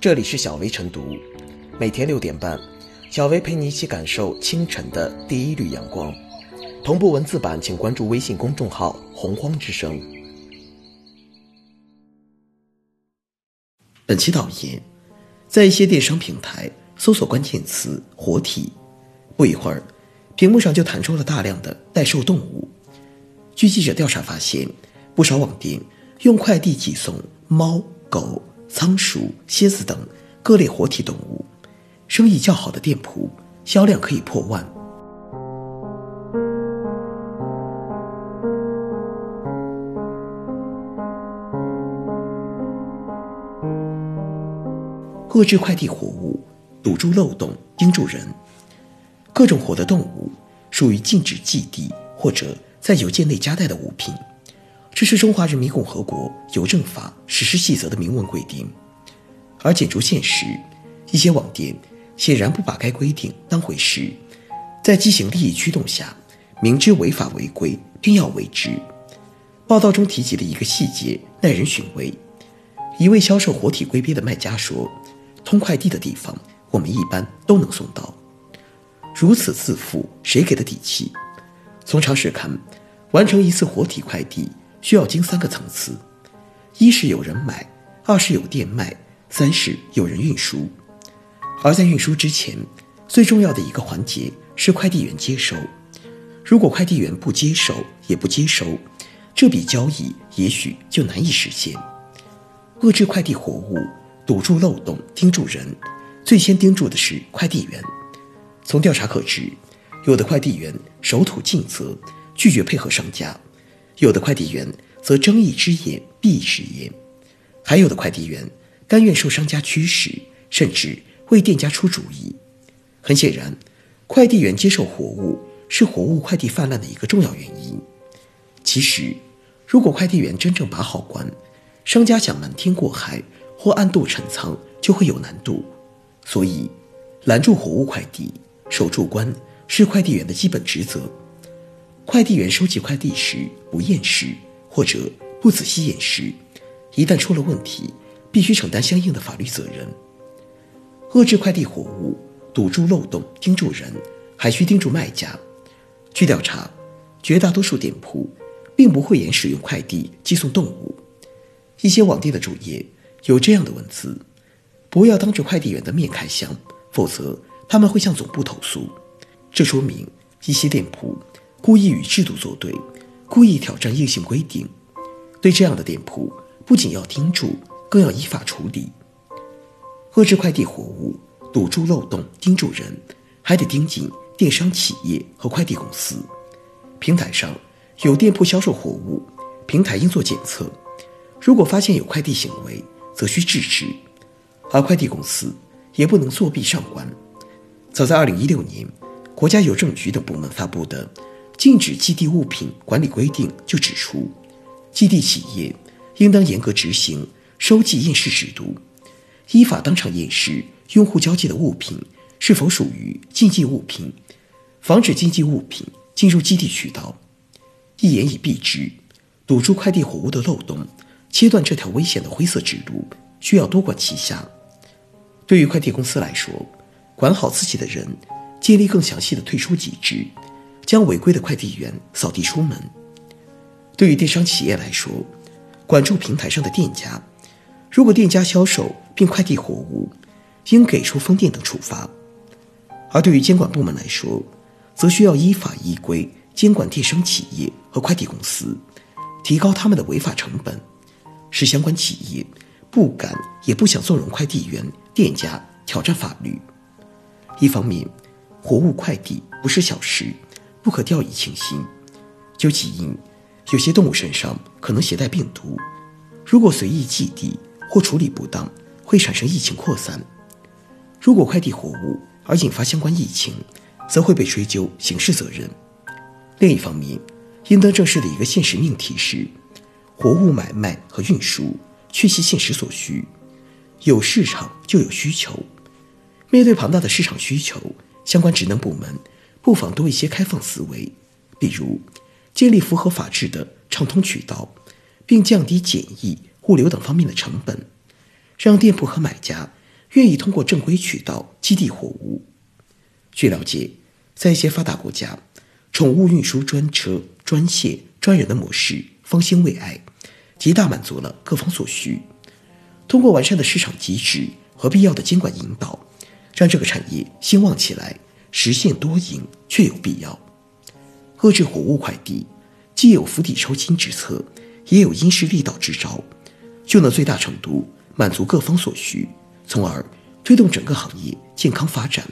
这里是小薇晨读，每天六点半，小薇陪你一起感受清晨的第一缕阳光。同步文字版，请关注微信公众号“洪荒之声”。本期导言：在一些电商平台搜索关键词“活体”，不一会儿，屏幕上就弹出了大量的待售动物。据记者调查发现，不少网店用快递寄送猫、狗。仓鼠、蝎子等各类活体动物，生意较好的店铺销量可以破万。遏制快递活物，堵住漏洞，盯住人。各种活的动物属于禁止寄递或者在邮件内夹带的物品。这是中华人民共和国邮政法实施细则的明文规定，而简竹现实，一些网店显然不把该规定当回事，在畸形利益驱动下，明知违法违规，偏要为之。报道中提及的一个细节耐人寻味：一位销售活体龟鳖的卖家说：“通快递的地方，我们一般都能送到。”如此自负，谁给的底气？从常识看，完成一次活体快递。需要经三个层次：一是有人买，二是有店卖，三是有人运输。而在运输之前，最重要的一个环节是快递员接收。如果快递员不接手也不接收，这笔交易也许就难以实现。遏制快递活物，堵住漏洞，盯住人，最先盯住的是快递员。从调查可知，有的快递员守土尽责，拒绝配合商家。有的快递员则睁一只眼闭一只眼，还有的快递员甘愿受商家驱使，甚至为店家出主意。很显然，快递员接受活物是活物快递泛滥的一个重要原因。其实，如果快递员真正把好关，商家想瞒天过海或暗度陈仓就会有难度。所以，拦住活物快递、守住关是快递员的基本职责。快递员收集快递时不验尸或者不仔细验尸，一旦出了问题，必须承担相应的法律责任。遏制快递货物，堵住漏洞，盯住人，还需盯住卖家。据调查，绝大多数店铺并不讳言使用快递寄送动物。一些网店的主页有这样的文字：“不要当着快递员的面开箱，否则他们会向总部投诉。”这说明一些店铺。故意与制度作对，故意挑战硬性规定，对这样的店铺不仅要盯住，更要依法处理。遏制快递活物，堵住漏洞，盯住人，还得盯紧电商企业和快递公司。平台上有店铺销售货物，平台应做检测，如果发现有快递行为，则需制止。而快递公司也不能作弊上关。早在2016年，国家邮政局等部门发布的。禁止寄递物品管理规定就指出，寄递企业应当严格执行收寄验视制度，依法当场验视用户交寄的物品是否属于禁寄物品，防止禁寄物品进入寄递渠道，一言以蔽之，堵住快递货物的漏洞，切断这条危险的灰色之路，需要多管齐下。对于快递公司来说，管好自己的人，建立更详细的退出机制。将违规的快递员扫地出门。对于电商企业来说，管住平台上的店家，如果店家销售并快递货物，应给出封店等处罚；而对于监管部门来说，则需要依法依规监管电商企业和快递公司，提高他们的违法成本，使相关企业不敢也不想纵容快递员、店家挑战法律。一方面，货物快递不是小事。不可掉以轻心。究其因，有些动物身上可能携带病毒，如果随意寄递或处理不当，会产生疫情扩散。如果快递活物而引发相关疫情，则会被追究刑事责任。另一方面，应当正视的一个现实命题是：活物买卖和运输确系现实所需，有市场就有需求。面对庞大的市场需求，相关职能部门。不妨多一些开放思维，比如建立符合法治的畅通渠道，并降低检疫、物流等方面的成本，让店铺和买家愿意通过正规渠道寄递货物。据了解，在一些发达国家，宠物运输专车、专线、专人的模式方兴未艾，极大满足了各方所需。通过完善的市场机制和必要的监管引导，让这个产业兴旺起来，实现多赢确有必要。遏制火物快递，既有釜底抽薪之策，也有因势利导之招，就能最大程度满足各方所需，从而推动整个行业健康发展。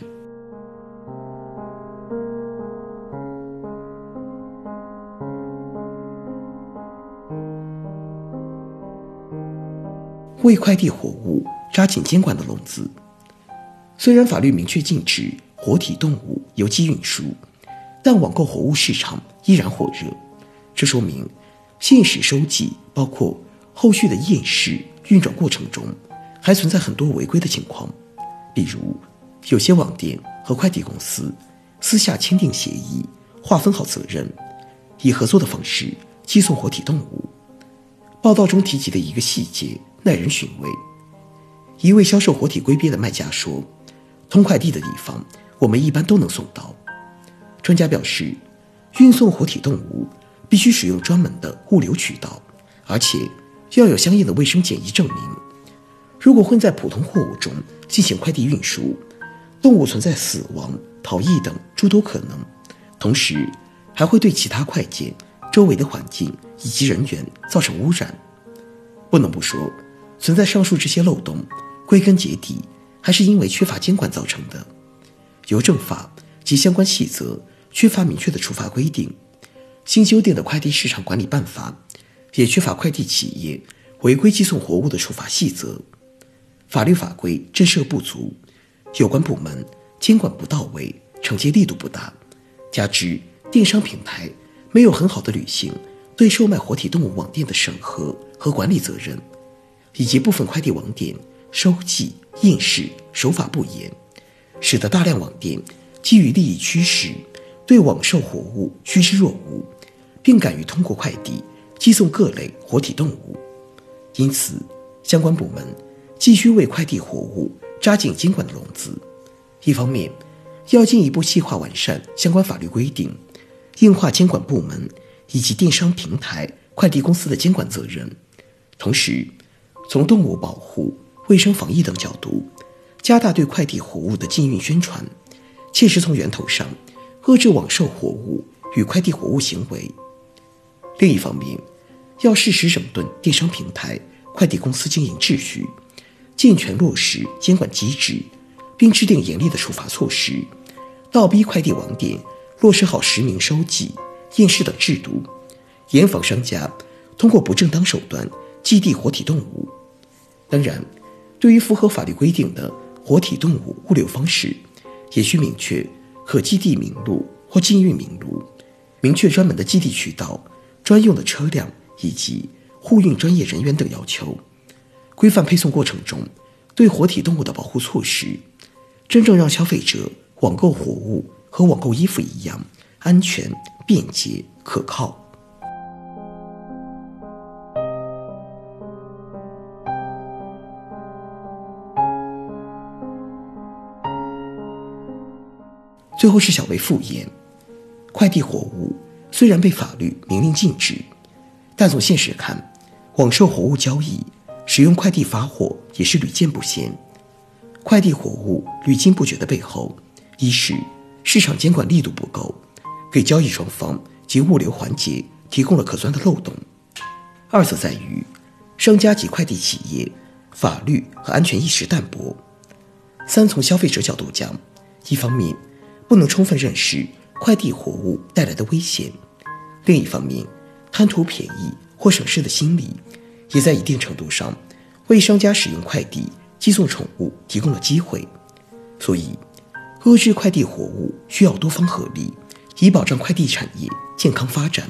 为快递货物扎紧监管的笼子。虽然法律明确禁止活体动物邮寄运输，但网购活物市场依然火热。这说明，现实收寄包括后续的验视、运转过程中，还存在很多违规的情况。比如，有些网店和快递公司私下签订协议，划分好责任，以合作的方式寄送活体动物。报道中提及的一个细节。耐人寻味。一位销售活体龟鳖的卖家说：“通快递的地方，我们一般都能送到。”专家表示，运送活体动物必须使用专门的物流渠道，而且要有相应的卫生检疫证明。如果混在普通货物中进行快递运输，动物存在死亡、逃逸等诸多可能，同时还会对其他快件、周围的环境以及人员造成污染。不能不说。存在上述这些漏洞，归根结底还是因为缺乏监管造成的。邮政法及相关细则缺乏明确的处罚规定，新修订的快递市场管理办法也缺乏快递企业违规寄送活物的处罚细则，法律法规震慑不足，有关部门监管不到位，惩戒力度不大，加之电商平台没有很好的履行对售卖活体动物网店的审核和管理责任。以及部分快递网点收寄验视手法不严，使得大量网店基于利益驱使，对网售活物趋之若鹜，并敢于通过快递寄送各类活体动物。因此，相关部门继续为快递货物扎紧监管的笼子。一方面，要进一步细化完善相关法律规定，硬化监管部门以及电商平台、快递公司的监管责任，同时。从动物保护、卫生防疫等角度，加大对快递货物的禁运宣传，切实从源头上遏制网售货物与快递货物行为。另一方面，要适时整顿电商平台、快递公司经营秩序，健全落实监管机制，并制定严厉的处罚措施，倒逼快递网点落实好实名收寄、验视等制度，严防商家通过不正当手段寄递活体动物。当然，对于符合法律规定的活体动物物流方式，也需明确可寄递名录或禁运名录，明确专门的寄递渠道、专用的车辆以及护运专业人员等要求，规范配送过程中对活体动物的保护措施，真正让消费者网购活物和网购衣服一样安全、便捷、可靠。最后是小微复言，快递货物虽然被法律明令禁止，但从现实看，网售货物交易使用快递发货也是屡见不鲜。快递货物屡禁不绝的背后，一是市场监管力度不够，给交易双方及物流环节提供了可钻的漏洞；二则在于商家及快递企业法律和安全意识淡薄；三从消费者角度讲，一方面。不能充分认识快递活物带来的危险，另一方面，贪图便宜或省事的心理，也在一定程度上为商家使用快递寄送宠物提供了机会。所以，遏制快递活物需要多方合力，以保障快递产业健康发展。